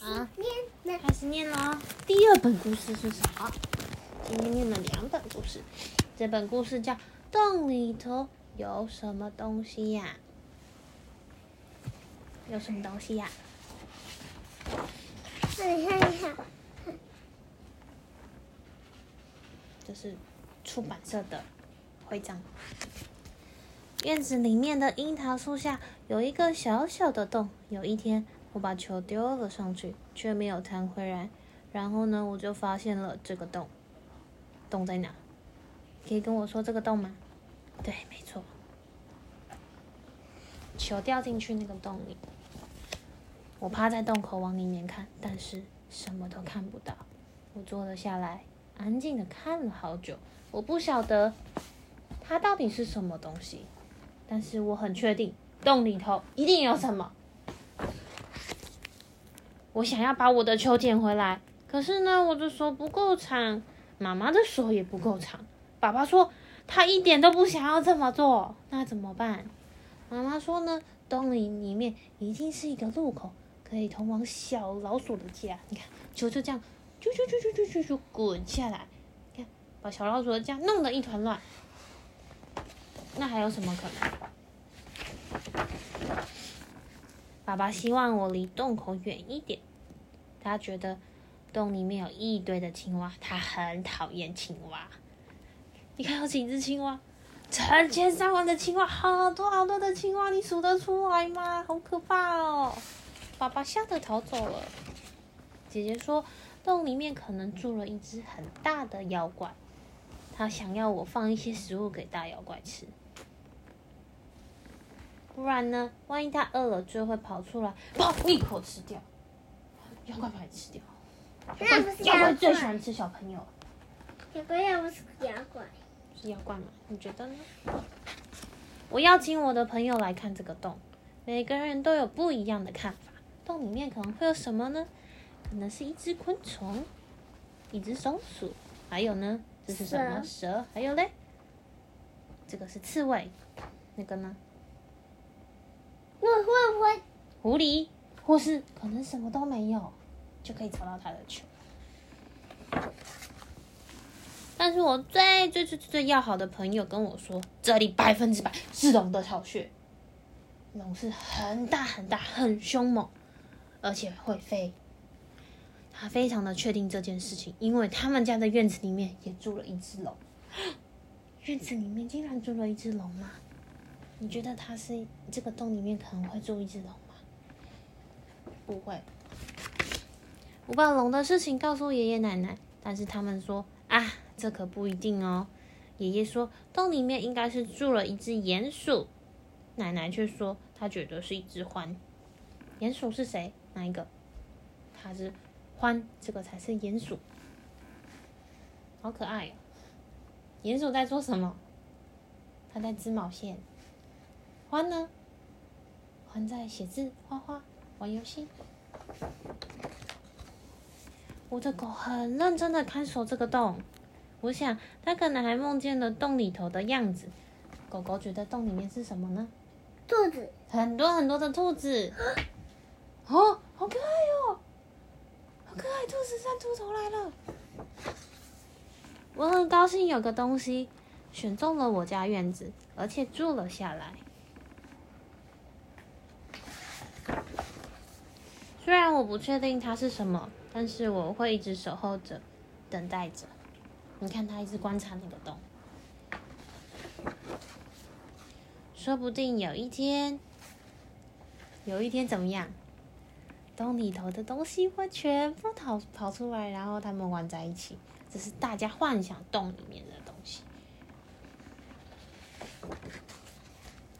啊，念开始念喽。第二本故事是什么？今天念了两本故事，这本故事叫《洞里头有什么东西呀、有什么东西呀、那你看一下，这是出版社的徽章。院子里面的樱桃树下有一个小小的洞。有一天，我把球丢了上去，却没有弹回来。然后呢，我就发现了这个洞。洞在哪？可以跟我说这个洞吗？对，没错。球掉进去那个洞里，我趴在洞口往里面看，但是什么都看不到。我坐了下来，安静的看了好久。我不晓得它到底是什么东西，但是我很确定洞里头一定有什么。我想要把我的球捡回来，可是呢，我的手不够长，妈妈的手也不够长。爸爸说他一点都不想要这么做，那怎么办？妈妈说呢，洞里里面一定是一个路口，可以通往小老鼠的家。你看，球就这样，啾啾啾啾啾啾啾滚下来，看把小老鼠的家弄得一团乱。那还有什么可能？爸爸希望我离洞口远一点，他觉得洞里面有一堆的青蛙，他很讨厌青蛙。你看有几只青蛙？成千上万的青蛙，好多好多的青蛙，你数得出来吗？好可怕哦！爸爸吓得逃走了。姐姐说，洞里面可能住了一只很大的妖怪，他想要我放一些食物给大妖怪吃。不然呢？万一他饿了，就会跑出来，砰！一口吃掉。妖怪把你吃掉。那不是妖怪，最喜欢吃小朋友，小朋友不是妖怪，是妖怪吗？你觉得呢？我邀请我的朋友来看这个洞，每个人都有不一样的看法。洞里面可能会有什么呢？可能是一只昆虫，一只松鼠，还有呢？这是什么？蛇，还有嘞？这个是刺猬，那个呢？那会不会狐狸，或是可能什么都没有，就可以找到他的球。但是我最最最最要好的朋友跟我说，这里百分之百是龙的巢穴。龙是很大很大很凶猛，而且会飞。他非常的确定这件事情，因为他们家的院子里面也住了一只龙。院子里面竟然住了一只龙吗？你觉得它是这个洞里面可能会住一只龙吗？不会。我把龙的事情告诉爷爷奶奶，但是他们说啊，这可不一定哦。爷爷说洞里面应该是住了一只鼹鼠，奶奶却说她觉得是一只獾。鼹鼠是谁？哪一个？它是獾，这个才是鼹鼠。好可爱哦！鼹鼠在做什么？它在织毛线。獾呢？獾在写字、画画、玩游戏。我的狗很认真的看守这个洞，我想它可能还梦见了洞里头的样子。狗狗觉得洞里面是什么呢？兔子？很多很多的兔子。哦，好可爱哦！好可爱，兔子探出头来了。我很高兴有个东西选中了我家院子，而且住了下来。虽然我不确定它是什么，但是我会一直守候着，等待着。你看，它一直观察那个洞，说不定有一天，有一天怎么样？洞里头的东西会全部跑跑出来，然后他们玩在一起。这是大家幻想洞里面的东西。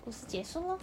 故事结束喽。